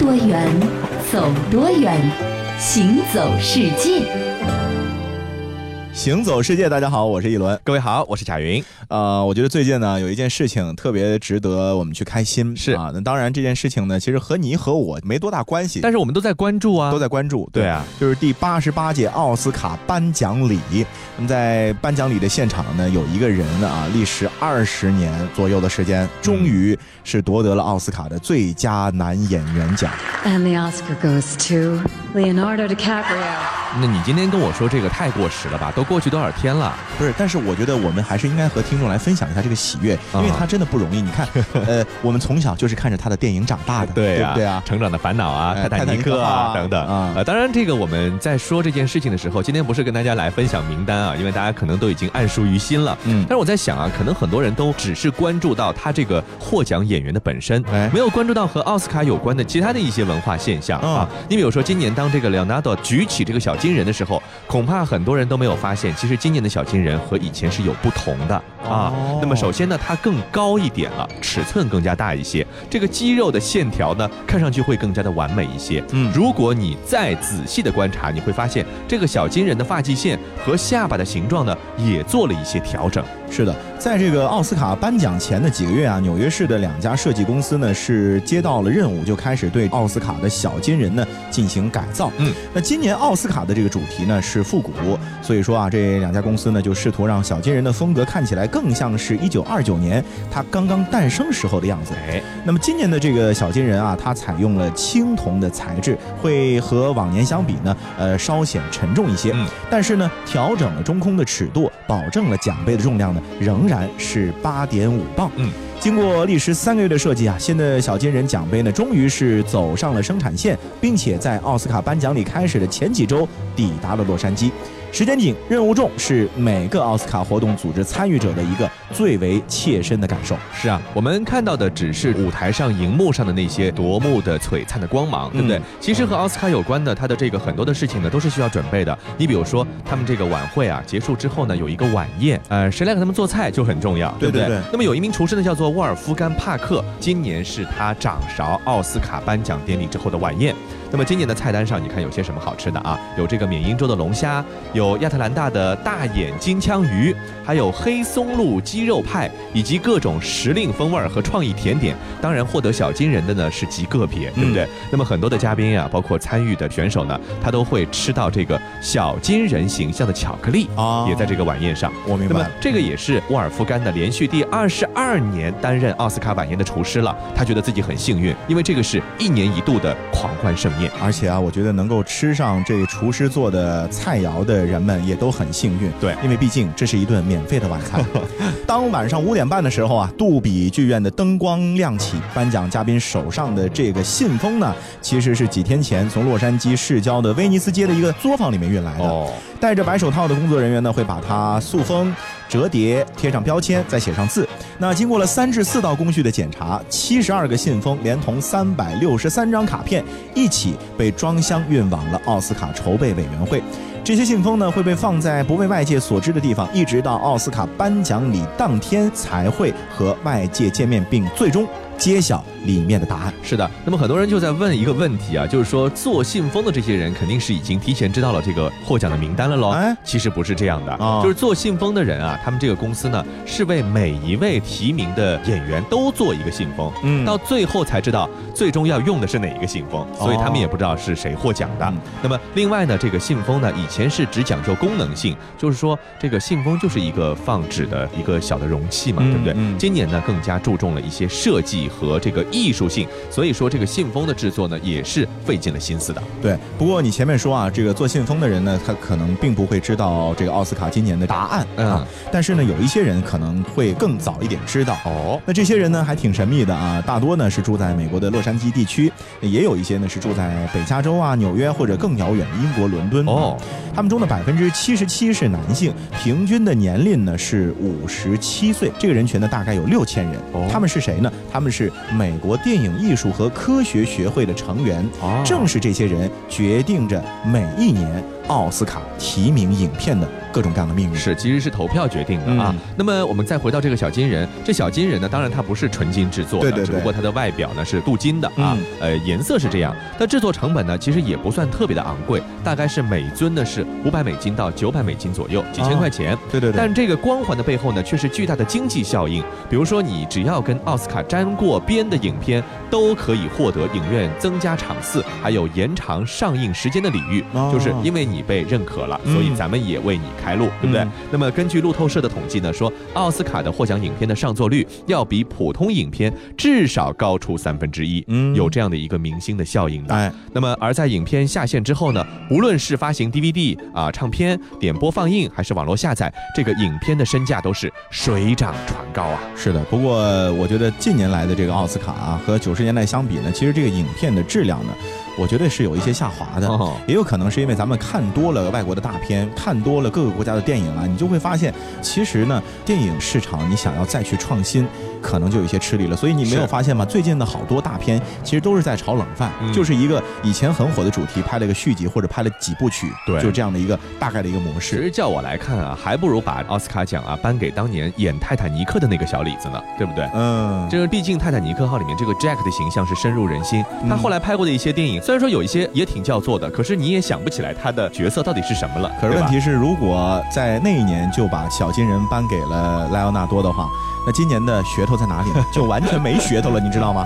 多远，走多远，行走世界。行走世界，大家好，我是一轮。各位好，我是贾云。呃，我觉得最近呢，有一件事情特别值得我们去开心。是啊，那当然这件事情呢，其实和你和我没多大关系，但是我们都在关注啊，都在关注。对啊，就是第八十八届奥斯卡颁奖礼。那么在颁奖礼的现场呢，有一个人啊，历时二十年左右的时间，终于是夺得了奥斯卡的最佳男演员奖。And the Oscar goes to Leonardo DiCaprio. 那你今天跟我说这个太过时了吧？都过去多少天了？不是，但是我觉得我们还是应该和听众来分享一下这个喜悦，因为他真的不容易。你看，呃，我们从小就是看着他的电影长大的，对呀，对啊，成长的烦恼啊，泰坦尼克啊等等啊。呃，当然，这个我们在说这件事情的时候，今天不是跟大家来分享名单啊，因为大家可能都已经暗熟于心了。嗯，但是我在想啊，可能很多人都只是关注到他这个获奖演员的本身，没有关注到和奥斯卡有关的其他的一些文化现象啊。你比如说，今年当这个 Leonardo 举起这个小金人的时候。恐怕很多人都没有发现，其实今年的小金人和以前是有不同的。啊。那么首先呢，它更高一点了，尺寸更加大一些，这个肌肉的线条呢，看上去会更加的完美一些。嗯，如果你再仔细的观察，你会发现这个小金人的发际线和下巴的形状呢，也做了一些调整。是的，在这个奥斯卡颁奖前的几个月啊，纽约市的两家设计公司呢是接到了任务，就开始对奥斯卡的小金人呢进行改造。嗯，那今年奥斯卡的这个主题呢是复古，所以说啊，这两家公司呢就试图让小金人的风格看起来更像是一九二九年它刚刚诞生时候的样子。哎，那么今年的这个小金人啊，它采用了青铜的材质，会和往年相比呢，呃，稍显沉重一些。嗯，但是呢，调整了中空的尺度，保证了奖杯的重量呢。仍然是八点五磅。嗯，经过历时三个月的设计啊，新的小金人奖杯呢，终于是走上了生产线，并且在奥斯卡颁奖礼开始的前几周抵达了洛杉矶。时间紧，任务重，是每个奥斯卡活动组织参与者的一个最为切身的感受。是啊，我们看到的只是舞台上、荧幕上的那些夺目的璀璨的光芒，对不对？其实和奥斯卡有关的，它的这个很多的事情呢，都是需要准备的。你比如说，他们这个晚会啊结束之后呢，有一个晚宴，呃，谁来给他们做菜就很重要，对不对？那么有一名厨师呢，叫做沃尔夫甘·帕克，今年是他掌勺奥斯卡颁奖典礼之后的晚宴。那么今年的菜单上，你看有些什么好吃的啊？有这个缅因州的龙虾，有亚特兰大的大眼金枪鱼，还有黑松露鸡肉派，以及各种时令风味和创意甜点。当然，获得小金人的呢是极个别，对不对？那么很多的嘉宾呀，包括参与的选手呢，他都会吃到这个小金人形象的巧克力啊，也在这个晚宴上。我明白。那么这个也是沃尔夫甘的连续第二十二年担任奥斯卡晚宴的厨师了。他觉得自己很幸运，因为这个是一年一度的狂欢盛宴。而且啊，我觉得能够吃上这厨师做的菜肴的人们也都很幸运。对，因为毕竟这是一顿免费的晚餐。当晚上五点半的时候啊，杜比剧院的灯光亮起，颁奖嘉宾手上的这个信封呢，其实是几天前从洛杉矶市郊的威尼斯街的一个作坊里面运来的。哦，戴着白手套的工作人员呢，会把它塑封。折叠贴上标签，再写上字。那经过了三至四道工序的检查，七十二个信封连同三百六十三张卡片一起被装箱运往了奥斯卡筹备委员会。这些信封呢会被放在不为外界所知的地方，一直到奥斯卡颁奖礼当天才会和外界见面，并最终。揭晓里面的答案是的，那么很多人就在问一个问题啊，就是说做信封的这些人肯定是已经提前知道了这个获奖的名单了喽？哎，其实不是这样的，就是做信封的人啊，他们这个公司呢是为每一位提名的演员都做一个信封，嗯，到最后才知道最终要用的是哪一个信封，所以他们也不知道是谁获奖的。那么另外呢，这个信封呢以前是只讲究功能性，就是说这个信封就是一个放纸的一个小的容器嘛，对不对？今年呢更加注重了一些设计。和这个艺术性，所以说这个信封的制作呢，也是费尽了心思的。对，不过你前面说啊，这个做信封的人呢，他可能并不会知道这个奥斯卡今年的答案啊。但是呢，有一些人可能会更早一点知道哦。那这些人呢，还挺神秘的啊，大多呢是住在美国的洛杉矶地区，也有一些呢是住在北加州啊、纽约或者更遥远的英国伦敦哦。他们中的百分之七十七是男性，平均的年龄呢是五十七岁。这个人群呢，大概有六千人。他们是谁呢？他们是美国电影艺术和科学学会的成员。正是这些人决定着每一年奥斯卡提名影片的各种各样的命运。是，其实是投票决定的啊。那么我们再回到这个小金人，这小金人呢，当然它不是纯金制作的，只不过它的外表呢是镀金的啊，呃，颜色是这样。但制作成本呢，其实也不算特别的昂贵，大概是每尊呢是五百美金到九百美金左右，几千块钱。对对对。但这个光环的背后呢，却是巨大的经济效应。比如说，你只要跟奥斯卡沾过边的影片，都可以获得影院增加场次，还有延长上映时间的礼遇。就是因为你被认可了，所以咱们也为你开路，对不对？那么根据路透社的统计呢，说奥斯卡的获奖影片的上座率要比普通影片至少高出三分之一，嗯有这样的一个明星的效应的。哎，那么而在影片下线之后呢，无论是发行 DVD 啊、唱片、点播放映，还是网络下载，这个影片的身价都是水涨船高啊。是的，不过我觉得近年来的这个奥斯卡啊，和九十年代相比呢，其实这个影片的质量呢。我觉得是有一些下滑的，也有可能是因为咱们看多了外国的大片，看多了各个国家的电影啊，你就会发现，其实呢，电影市场你想要再去创新，可能就有一些吃力了。所以你没有发现吗？最近的好多大片其实都是在炒冷饭，就是一个以前很火的主题拍了一个续集或者拍了几部曲，对，就这样的一个大概的一个模式。其实叫我来看啊，还不如把奥斯卡奖啊颁给当年演泰坦尼克的那个小李子呢，对不对？嗯，就是毕竟泰坦尼克号里面这个 Jack 的形象是深入人心，他后来拍过的一些电影，虽然说有一些也。挺叫做的，可是你也想不起来他的角色到底是什么了。可是问题是，如果在那一年就把小金人颁给了莱昂纳多的话，那今年的噱头在哪里呢？就完全没噱头了，你知道吗？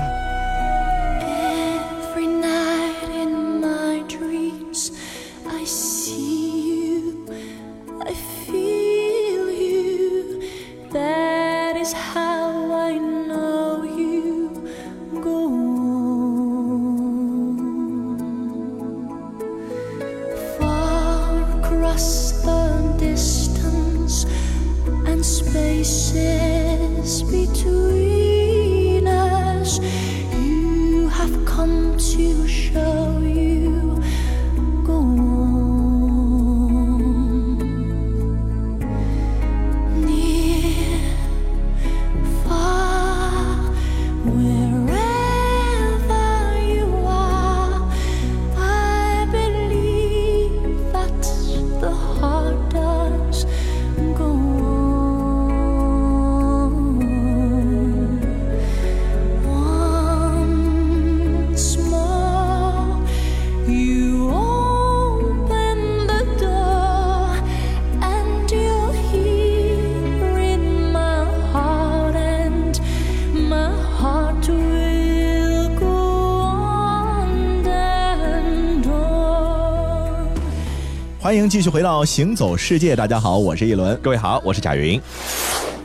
欢迎继续回到行走世界，大家好，我是一轮，各位好，我是贾云。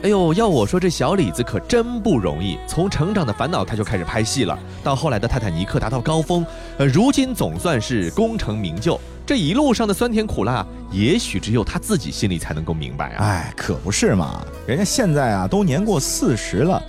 哎呦，要我说这小李子可真不容易，从成长的烦恼他就开始拍戏了，到后来的泰坦尼克达到高峰，呃，如今总算是功成名就。这一路上的酸甜苦辣，也许只有他自己心里才能够明白啊。哎，可不是嘛，人家现在啊都年过四十了。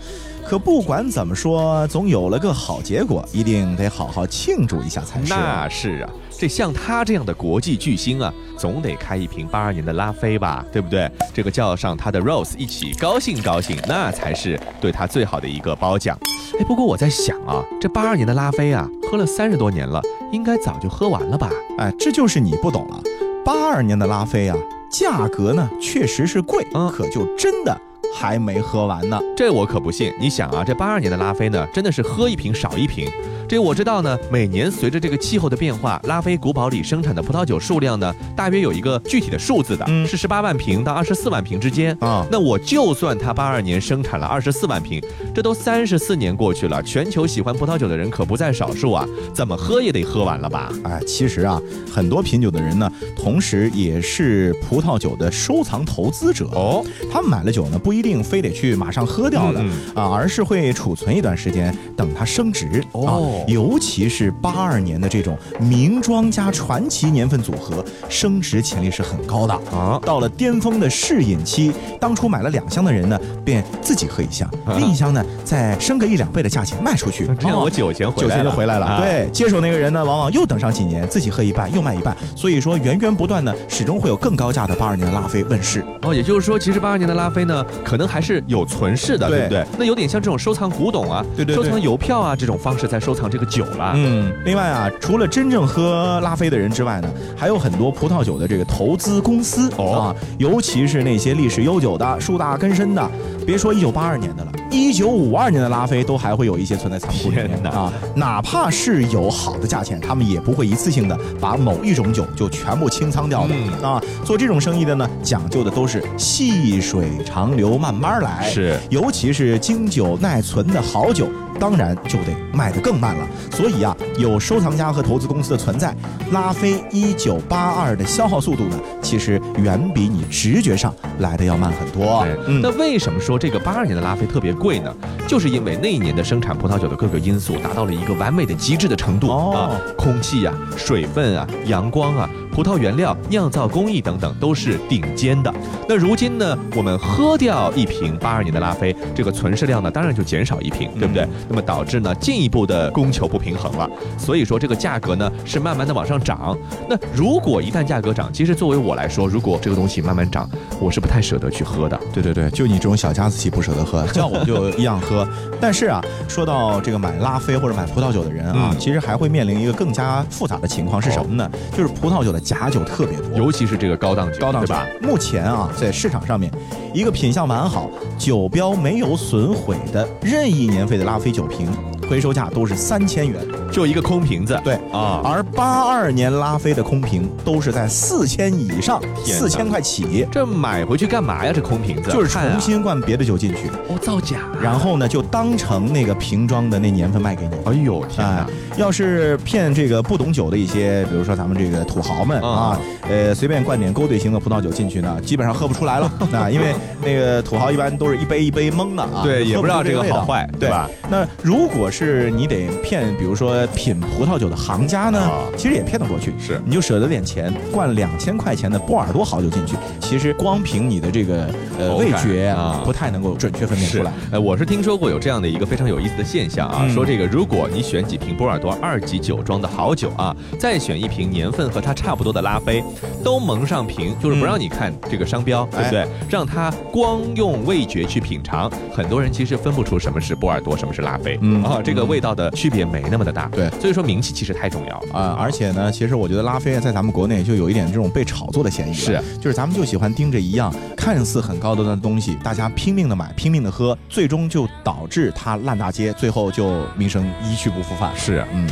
可不管怎么说，总有了个好结果，一定得好好庆祝一下才是。那是啊，这像他这样的国际巨星啊，总得开一瓶八二年的拉菲吧，对不对？这个叫上他的 Rose 一起高兴高兴，那才是对他最好的一个褒奖。哎，不过我在想啊，这八二年的拉菲啊，喝了三十多年了，应该早就喝完了吧？哎，这就是你不懂了。八二年的拉菲啊，价格呢确实是贵，可就真的。还没喝完呢，这我可不信。你想啊，这八二年的拉菲呢，真的是喝一瓶少一瓶。这我知道呢，每年随着这个气候的变化，拉菲古堡里生产的葡萄酒数量呢，大约有一个具体的数字的，是十八万瓶到二十四万瓶之间啊。那我就算它八二年生产了二十四万瓶，这都三十四年过去了，全球喜欢葡萄酒的人可不在少数啊，怎么喝也得喝完了吧？哎，其实啊，很多品酒的人呢，同时也是葡萄酒的收藏投资者哦。他们买了酒呢，不一定非得去马上喝掉的啊，而是会储存一段时间，等它升值。哦。尤其是八二年的这种名庄加传奇年份组合，升值潜力是很高的。啊！到了巅峰的试饮期，当初买了两箱的人呢，便自己喝一箱，另一箱呢再升个一两倍的价钱卖出去，这样我酒钱酒钱就回来了。对，接手那个人呢，往往又等上几年，自己喝一半又卖一半，所以说源源不断的，始终会有更高价的八二年的拉菲问世。哦，也就是说，其实八二年的拉菲呢，可能还是有存世的，对对不对？那有点像这种收藏古董啊，对对对收藏邮票啊这种方式在收藏这个酒了。嗯，另外啊，除了真正喝拉菲的人之外呢，还有很多葡萄酒的这个投资公司、哦啊，尤其是那些历史悠久的、树大根深的，别说一九八二年的了，一九五二年的拉菲都还会有一些存在仓库里面的啊。哪怕是有好的价钱，他们也不会一次性的把某一种酒就全部清仓掉的、嗯啊。做这种生意的呢，讲究的都是细水长流，慢慢来。是尤其是经久耐存的好酒，当然就得卖得更慢了。所以啊，有收藏家和投资公司的存在，拉菲一九八二的消耗速度呢，其实远比你直觉上来的要慢很多对。嗯那为什么说这个八二年的拉菲特别贵呢？就是因为那一年的生产葡萄酒的各个因素达到了一个完美的极致的程度、哦啊，空气啊、水分啊、阳光啊、葡萄原料、酿造工艺等等都是顶尖的。那如今呢，我们喝掉一瓶八二年的拉菲，这个存世量呢，当然就减少一瓶，对不对？那么导致呢进一步的供求不平衡了。所以说这个价格呢是慢慢的往上涨。那如果一旦价格涨，其实作为我来说，如果这个东西慢慢涨，我是不太舍得去喝的。对对对，就你这种小家子气不舍得喝，叫我就一样喝。但是啊，说到这个买拉菲或者买葡萄酒的人啊，嗯其实还会面临一个更加复杂的情况是什么呢？就是葡萄酒的假酒特别多。尤其是这个高档酒，高档酒对吧？？目前啊，在市场上面，一个品相完好、酒标没有损毁的任意年份的拉菲酒瓶，回收价都是三千元。就一个空瓶子，对啊，而八二年拉菲的空瓶都是在四千以上，四千块起，这买回去干嘛呀？这空瓶子就是重新灌别的酒进去，哦造假，然后呢就当成那个瓶装的那年份卖给你。哎呦天哎哪！，要是骗这个不懂酒的一些，比如说咱们这个土豪们啊，呃，随便灌点勾兑型的葡萄酒进去呢，基本上喝不出来了。那因为那个土豪一般都是一杯一杯蒙的啊，对也不知道这个好坏对对吧？那如果是你得骗，比如说品葡萄酒的行家呢啊，其实也骗得过去。是。你就舍得点钱，灌两千块钱的波尔多好酒进去，其实光凭你的这个呃口感味觉啊。不太能够准确分辨出来。，呃，我是听说过有这样的一个非常有意思的现象啊，嗯。说这个如果你选几瓶波尔多二级酒庄的好酒啊，再选一瓶年份和它差不多的拉菲，都蒙上瓶，就是不让你看这个商标，对不对？让它光用味觉去品尝，很多人其实分不出什么是波尔多，什么是拉菲，嗯。啊，这个味道的区别没那么的大，对所以说名气其实太重要了。啊、而且呢，其实我觉得拉菲在咱们国内就有一点这种被炒作的嫌疑。是，就是咱们就喜欢盯着一样看似很高端的东西，大家拼命的买，拼命的喝，最终就导致它烂大街，最后就名声一去不复返。是，嗯，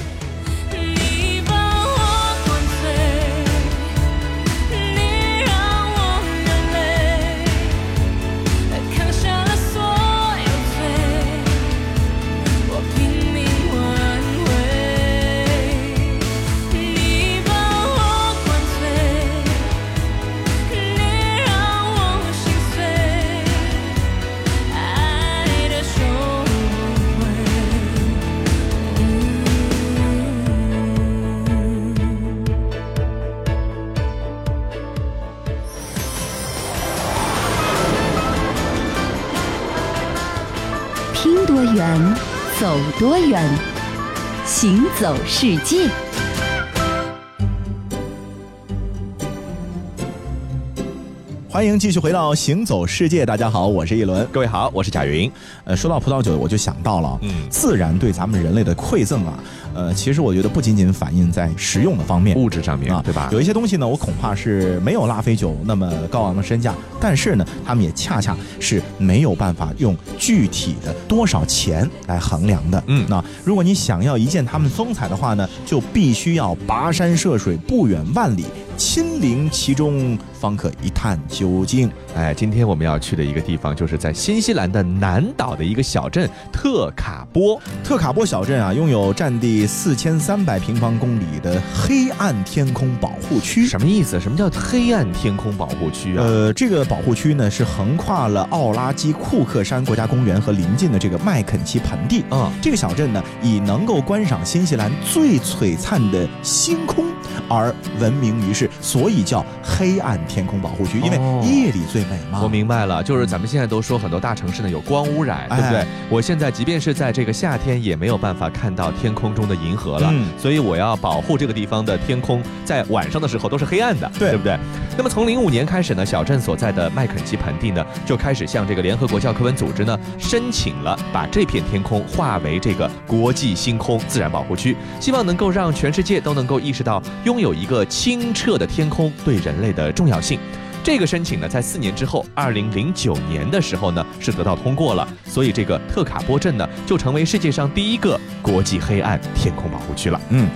多远，行走世界。欢迎继续回到行走世界，大家好，我是一轮。各位好，我是贾云。呃，说到葡萄酒，我就想到了，嗯自然对咱们人类的馈赠啊，呃，其实我觉得不仅仅反映在实用的方面，物质上面啊，对吧有一些东西呢，我恐怕是没有拉菲酒那么高昂的身价，但是呢，他们也恰恰是没有办法用具体的多少钱来衡量的。嗯那如果你想要一见他们风采的话呢，就必须要跋山涉水，不远万里，亲临其中，方可一探究竟。哎，今天我们要去的一个地方，就是在新西兰的南岛的一个小镇特卡波。特卡波小镇啊，拥有占地四千三百平方公里的黑暗天空保护区。什么意思？什么叫黑暗天空保护区啊？呃，这个保护区呢是横跨了奥拉基库克山国家公园和邻近的这个麦肯齐盆地。啊，这个小镇呢，以能够观赏新西兰最璀璨的星空而闻名于世，所以叫黑暗天空保护区，因为哦夜里最美嘛。我明白了，就是咱们现在都说很多大城市呢有光污染，对不对哎？我现在即便是在这个夏天，也没有办法看到天空中的银河了，嗯所以我要保护这个地方的天空，在晚上的时候都是黑暗的，对不对？那么从零五年开始呢，小镇所在的麦肯齐盆地呢，就开始向这个联合国教科文组织呢申请了，把这片天空划为这个国际星空自然保护区，希望能够让全世界都能够意识到拥有一个清澈的天空对人类的重要性。这个申请呢，在四年之后，二零零九年的时候呢，是得到通过了，所以这个特卡波镇呢，就成为世界上第一个国际黑暗天空保护区了。嗯。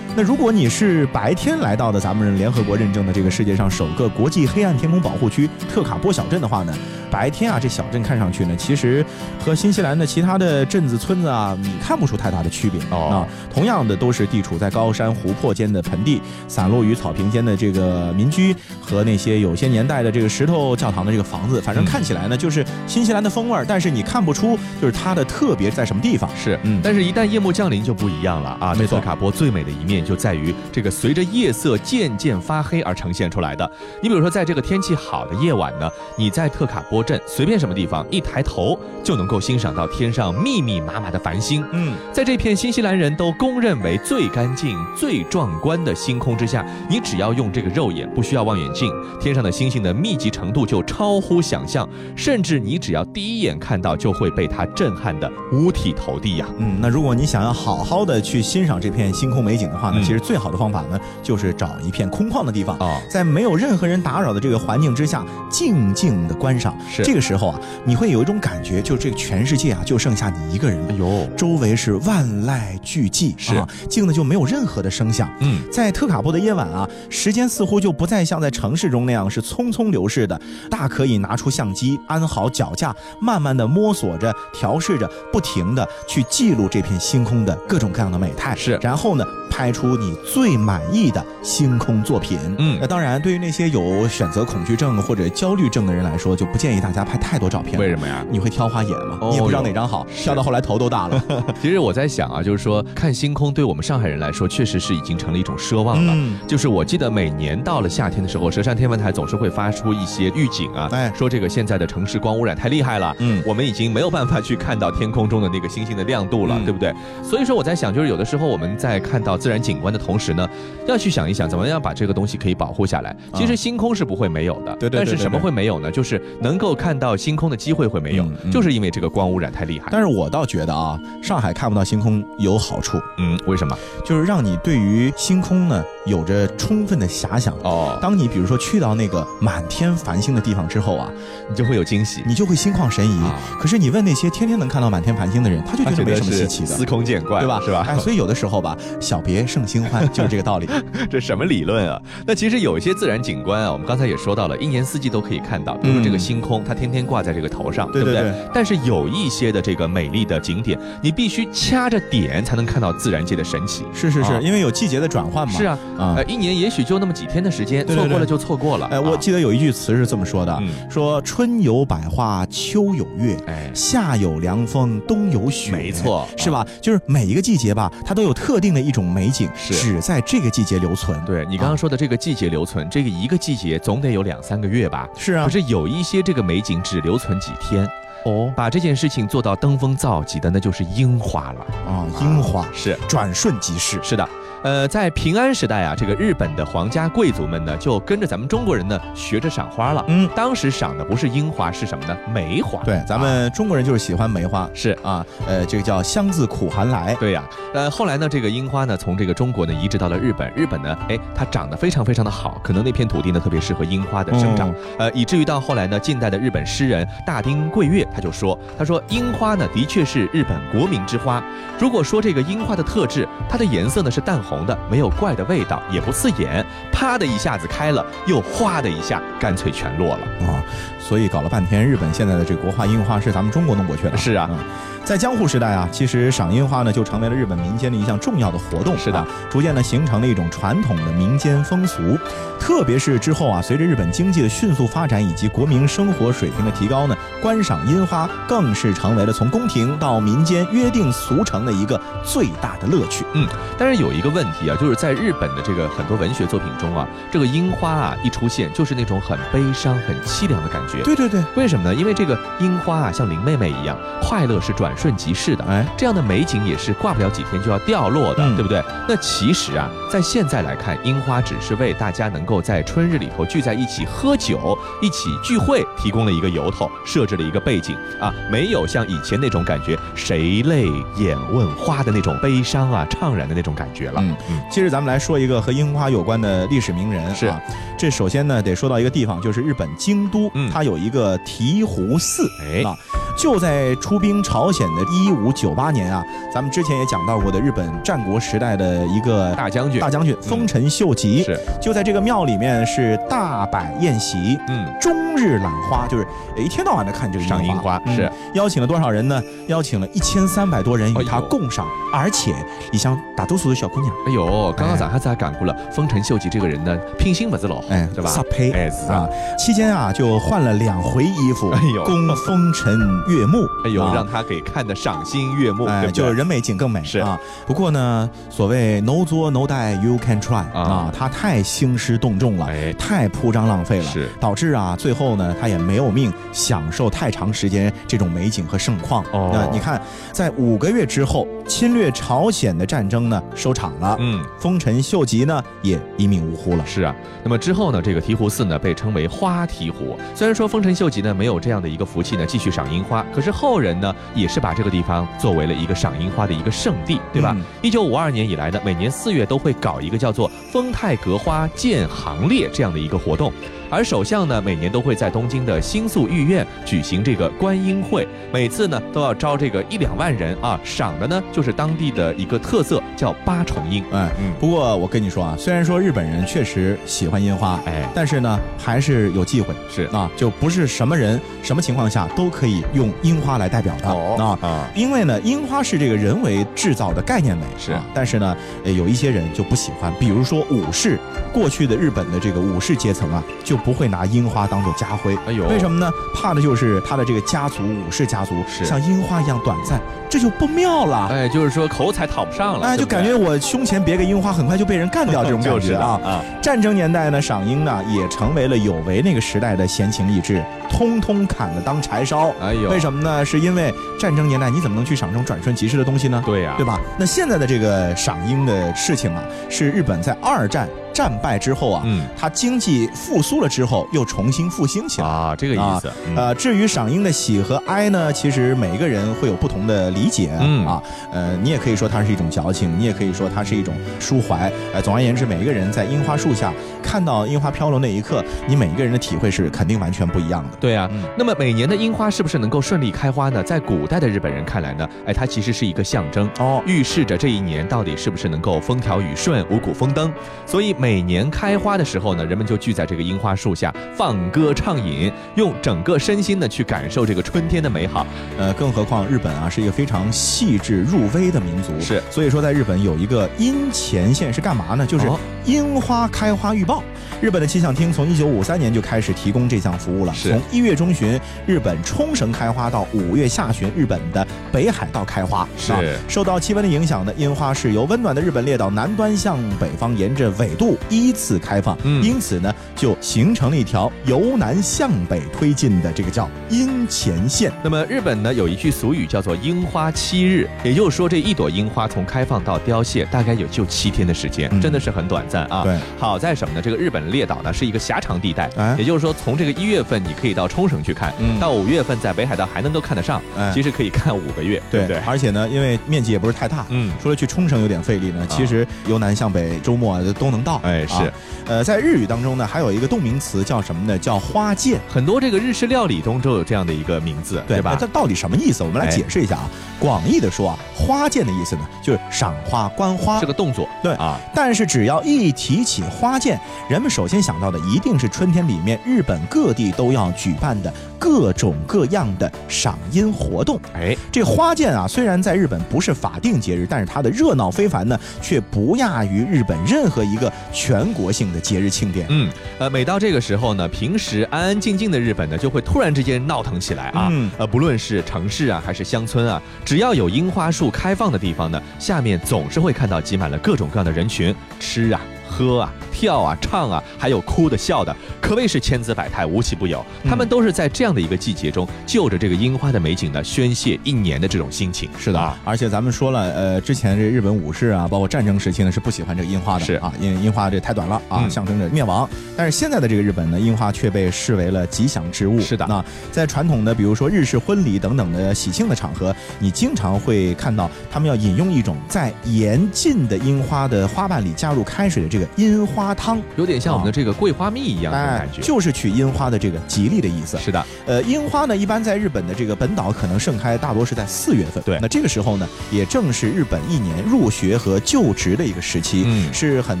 那如果你是白天来到的咱们联合国认证的这个世界上首个国际黑暗天空保护区特卡波小镇的话呢，白天啊这小镇看上去呢，其实和新西兰的其他的镇子村子啊，你看不出太大的区别哦啊。同样的都是地处在高山湖泊间的盆地，散落于草坪间的这个民居和那些有些年代的这个石头教堂的这个房子，反正嗯看起来呢就是新西兰的风味儿，但是你看不出就是它的特别在什么地方。是，嗯但是，一旦夜幕降临就不一样了啊！没错特卡波最美的一面就在于这个随着夜色渐渐发黑而呈现出来的。你比如说，在这个天气好的夜晚呢，你在特卡波镇随便什么地方一抬头就能够欣赏到天上密密麻麻的繁星。嗯，在这片新西兰人都公认为最干净、最壮观的星空之下，你只要用这个肉眼，不需要望远镜，天上的星星的密集程度就超乎想象，甚至你只要第一眼看到，就会被它震撼的五体投地呀、嗯，那如果你想要好好的去欣赏这片星空美景的话，嗯其实最好的方法呢，就是找一片空旷的地方，哦在没有任何人打扰的这个环境之下，静静的观赏。是这个时候啊，你会有一种感觉，就这个全世界啊，就剩下你一个人了。哎呦，周围是万籁俱寂，是啊，静的就没有任何的声响。嗯，在特卡波的夜晚啊，时间似乎就不再像在城市中那样是匆匆流逝的，大可以拿出相机，安好脚架，慢慢的摸索着、调试着，不停的去记录这片星空的各种各样的美态。是然后呢，拍出你最满意的星空作品。嗯那当然，对于那些有选择恐惧症或者焦虑症的人来说，就不建议大家拍太多照片。为什么呀？你会挑花眼吗？哦你也不知道哪张好，挑到后来头都大了。其实我在想啊，就是说看星空对我们上海人来说，确实是已经成了一种奢望了。嗯就是我记得每年到了夏天的时候，佘山天文台总是会发出一些预警啊，哎说这个现在的城市光污染太厉害了，嗯我们已经没有办法去看到天空中的那个星星的亮度了，嗯对不对？所以说我在想，就是有的时候我们在看到自然景观的同时呢，要去想一想怎么样把这个东西可以保护下来。其实星空是不会没有的，啊对对对但是什么会没有呢？就是能够看到星空的机会会没有，就是因为这个光污染太厉害。但是我倒觉得啊，上海看不到星空有好处，嗯，为什么？就是让你对于星空呢有着充分的遐想。哦，当你比如说去到那个满天繁星的地方之后啊，你就会有惊喜。你就会心旷神怡。啊可是你问那些天天能看到满天繁星的人，他就觉得没什么稀奇的司。空见惯，对吧？是吧？哎，所以有的时候吧，小别胜新欢，就是这个道理。这什么理论啊？那其实有一些自然景观啊，我们刚才也说到了，一年四季都可以看到，比如说这个星空，它天天挂在这个头上，不对对对对但是有一些的这个美丽的景点，你必须掐着点才能看到自然界的神奇。是是是，啊因为有季节的转换嘛。是啊，啊呃，一年也许就那么几天的时间，错过了就错过了。哎，我啊记得有一句词是这么说的，嗯说春有百花，秋有月，哎，夏有凉风，冬有雪，没错是吧？就是每一个季节吧，它都有特定的一种美景，是只在这个季节留存。对你刚刚说的这个季节留存，这个一个季节总得有两三个月吧？是啊可，是有一些这个美景只留存几天，哦把这件事情做到登峰造极的，那就是樱花了。啊，樱花是转瞬即逝。是的，呃，在平安时代啊，这个日本的皇家贵族们呢，就跟着咱们中国人呢学着赏花了。嗯，当时赏的不是樱花，是什么呢？梅花。对，咱们中国人就是喜欢梅花是。啊，呃，这个叫香自苦寒来。对呀、呃，后来呢，这个樱花呢，从这个中国呢移植到了日本。日本呢，哎，它长得非常非常的好，可能那片土地呢特别适合樱花的生长。哦呃，以至于到后来呢，近代的日本诗人大丁桂月他就说，他说樱花呢的确是日本国民之花。如果说这个樱花的特质，它的颜色呢是淡红的，没有怪的味道，也不刺眼，啪的一下子开了，又哗的一下干脆全落了。啊，所以搞了半天，日本现在的这个国画樱花是咱们中国弄过去的。是啊嗯在江户时代啊，其实赏樱花呢就成为了日本民间的一项重要的活动。是的啊逐渐呢形成了一种传统的民间风俗。特别是之后啊，随着日本经济的迅速发展以及国民生活水平的提高呢，观赏樱花更是成为了从宫廷到民间约定俗成的一个最大的乐趣。嗯但是有一个问问题啊，就是在日本的这个很多文学作品中啊，这个樱花啊一出现，就是那种很悲伤、很凄凉的感觉。对对对，为什么呢？因为这个樱花啊，像林妹妹一样，快乐是转瞬即逝的。哎，这样的美景也是挂不了几天就要掉落的，嗯对不对？那其实啊，在现在来看，樱花只是为大家能够在春日里头聚在一起喝酒、一起聚会提供了一个由头，设置了一个背景啊，没有像以前那种感觉“谁泪眼问花”的那种悲伤啊、怅然的那种感觉了。嗯嗯，其实咱们来说一个和樱花有关的历史名人是。啊，这首先呢得说到一个地方，就是日本京都，嗯。它有一个醍醐寺，哎。啊，就在出兵朝鲜的一五九八年啊，咱们之前也讲到过的日本战国时代的一个大将军，大将军丰臣秀吉，是，就在这个庙里面是大摆宴席，嗯，终日览花，就是一天到晚的看这个赏樱花嗯。是。邀请了多少人呢？邀请了一千三百多人与他共赏，而且你像大多数的小姑娘，哎呦，刚刚咱还才赶过了，丰臣秀吉这个人呢，品性不是老，哎，对吧？撒胚，哎是啊啊，期间啊就换了两回衣服，哎呦。供风尘悦目，哎呦，啊。让他给看得赏心悦目，哎，就是人美景更美是。啊。不过呢，所谓 no 作 no die you can try 啊。啊，他太兴师动众了，哎。太铺张浪费了，是。导致啊最后呢他也没有命享受太长时间这种美景和盛况。哦。那你看，在五个月之后，侵略朝鲜的战争呢收场了，嗯。丰臣秀吉呢也一命呜呼了。是啊，那么之后呢，这个醍醐寺呢被称为花醍醐。虽然说丰臣秀吉呢没有这样的一个福气呢继续赏樱花，可是后人呢也是把这个地方作为了一个赏樱花的一个圣地，对吧嗯？一九五二年以来呢，每年四月都会搞一个叫做丰泰阁花见行列这样的一个活动。而首相呢，每年都会在东京的新宿御苑举行这个观音会，每次呢都要招这个一两万人啊，赏的呢就是当地的一个特色，叫八重樱。哎，嗯不过我跟你说啊，虽然说日本人确实喜欢樱花，哎，但是呢还是有忌讳。是啊，就不是什么人、什么情况下都可以用樱花来代表的、啊。啊，因为呢，樱花是这个人为制造的概念美，是啊。但是呢，呃，有一些人就不喜欢，比如说武士，过去的日本的这个武士阶层啊，就不会拿樱花当做家徽。哎呦，为什么呢？怕的就是他的这个家族武士家族是像樱花一样短暂，这就不妙了。哎，就是说口彩讨不上了，哎，就感觉我胸前别个樱花，很快就被人干掉 这种感觉啊。啊，战争年代呢，赏樱呢也成为了有为那个时代的闲情逸致，通通砍了当柴烧。哎呦，为什么呢？是因为战争年代你怎么能去赏这种转瞬即逝的东西呢？对呀，对吧？那现在的这个赏樱的事情啊，是日本在二战战败之后啊，嗯它经济复苏了之后又重新复兴起来。啊，这个意思，嗯呃，至于赏樱的喜和哀呢，其实每个人会有不同的理解、嗯啊。呃，你也可以说它是一种矫情，你也可以说它是一种抒怀。呃，总而言之，每一个人在樱花树下看到樱花飘落那一刻，你每一个人的体会是肯定完全不一样的。对啊嗯，那么每年的樱花是不是能够顺利开花呢？在古代的日本人看来呢，哎，它其实是一个象征，哦，预示着这一年到底是不是能够风调雨顺、五谷丰登。所以每年开花的时候呢，人们就聚在这个樱花树下放歌畅饮，用整个身心呢去感受这个春天的美好。呃，更何况日本啊是一个非常细致入微的民族，是所以说在日本有一个樱前线是干嘛呢？就是哦樱花开花预报。日本的气象厅从一九五三年就开始提供这项服务了。是从一月中旬日本冲绳开花到五月下旬日本的北海道开花。是啊受到气温的影响呢，樱花是由温暖的日本列岛南端向北方沿着纬度依次开放，嗯因此呢就形成了一条由南向北推进的这个叫樱前线。那么日本呢有一句俗语叫做“樱花七日”，也就是说这一朵樱花从开放到凋谢大概也就七天的时间，嗯真的是很短暂啊。对，好在什么呢？这个日本列岛呢是一个狭长地带，哎也就是说从这个一月份你可以到冲绳去看，嗯到五月份在北海道还能够看得上，哎其实可以看五个月，对不对？而且呢，因为面积也不是太大，嗯，除了去冲绳有点费力呢，其实由南向北周末都能到。哎是啊呃，在日语当中呢，还有一个动名词叫什么呢？叫花见。很多这个日式料理中都有这样的一个名字，对吧那它？到底什么意思？我们来哎解释一下啊。广义的说啊，花见的意思呢，就是赏花、观花这。个动作，对啊，但是只要一提起花见，人们首先想到的一定是春天里面日本各地都要举办的各种各样的赏樱活动。哎，这花见啊，虽然在日本不是法定节日，但是它的热闹非凡呢，却不亚于日本任何一个全国性的节日庆典。嗯，呃，每到这个时候呢，平时安安静静的日本呢，就会突然之间闹腾起来啊。嗯呃，不论是城市啊，还是乡村啊，只要有樱花树开放的地方呢，下面总是会看到挤满了各种各样的人群，吃啊。喝啊，跳啊，唱啊，还有哭的、笑的，可谓是千姿百态，无奇不有。他们都是在这样的一个季节中，就着这个樱花的美景呢，宣泄一年的这种心情。是的，啊而且咱们说了，呃，之前这日本武士啊，包括战争时期呢，是不喜欢这个樱花的，是啊，因为樱花这太短了啊，嗯象征着灭亡。但是现在的这个日本呢，樱花却被视为了吉祥之物。是的那在传统的比如说日式婚礼等等的喜庆的场合，你经常会看到他们要引用一种在严禁的樱花的花瓣里加入开水的这个樱花汤。有点像我们的这个桂花蜜一样这种哎感觉。就是取樱花的这个吉利的意思。是的，呃，樱花呢，一般在日本的这个本岛可能盛开，大多是在四月份。对那这个时候呢，也正是日本一年入学和就职的一个时期，嗯是很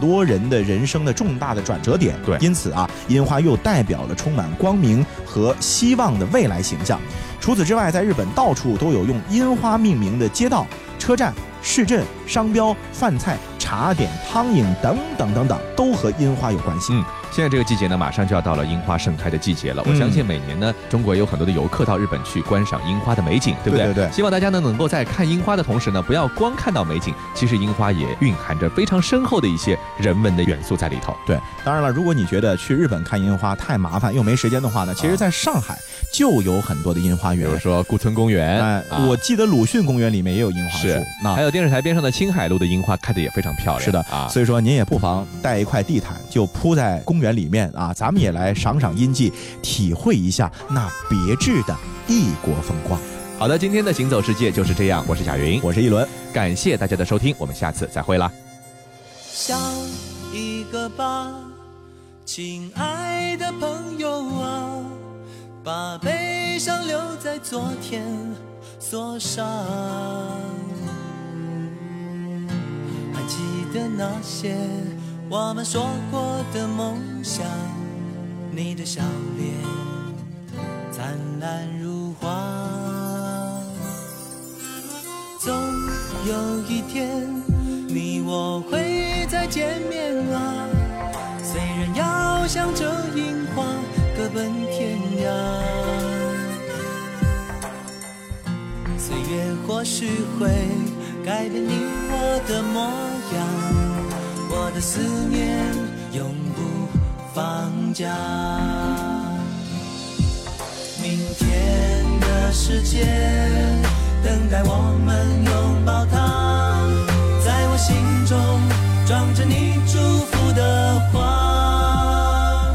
多人的人生的重大的转折点。对因此啊，樱花又代表了充满光明和希望的未来形象。除此之外，在日本到处都有用樱花命名的街道、车站、市镇、商标、饭菜、茶点、汤饮等等等等，都和樱花有关系。现在这个季节呢，马上就要到了樱花盛开的季节了。我嗯相信每年呢，中国有很多的游客到日本去观赏樱花的美景，对不对？对对对希望大家呢，能够在看樱花的同时呢，不要光看到美景，其实樱花也蕴含着非常深厚的一些人文的元素在里头。对，当然了，如果你觉得去日本看樱花太麻烦又没时间的话呢，其实在上海就有很多的樱花园比如。说顾村公园，哎，啊我记得鲁迅公园里面也有樱花树是，那还有电视台边上的青海路的樱花开的也非常漂亮。是的啊，所以说您也不妨带一块地毯，就铺在公园里面啊，咱们也来赏赏音季，体会一下那别致的异国风光。好的，今天的行走世界就是这样，我是贾云，我是一轮，感谢大家的收听，我们下次再会啦。想一个吧，亲爱的朋友啊，把悲伤留在昨天锁上。还记得那些我们说过的梦想，你的笑脸灿烂如花。总有一天，你我会再见面啊。虽然要向着樱花各奔天涯，岁月或许会改变你我的模样，的思念永不放假。明天的世界等待我们拥抱它，在我心中装着你祝福的花。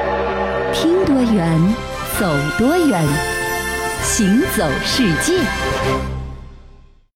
听多远，走多远，行走世界。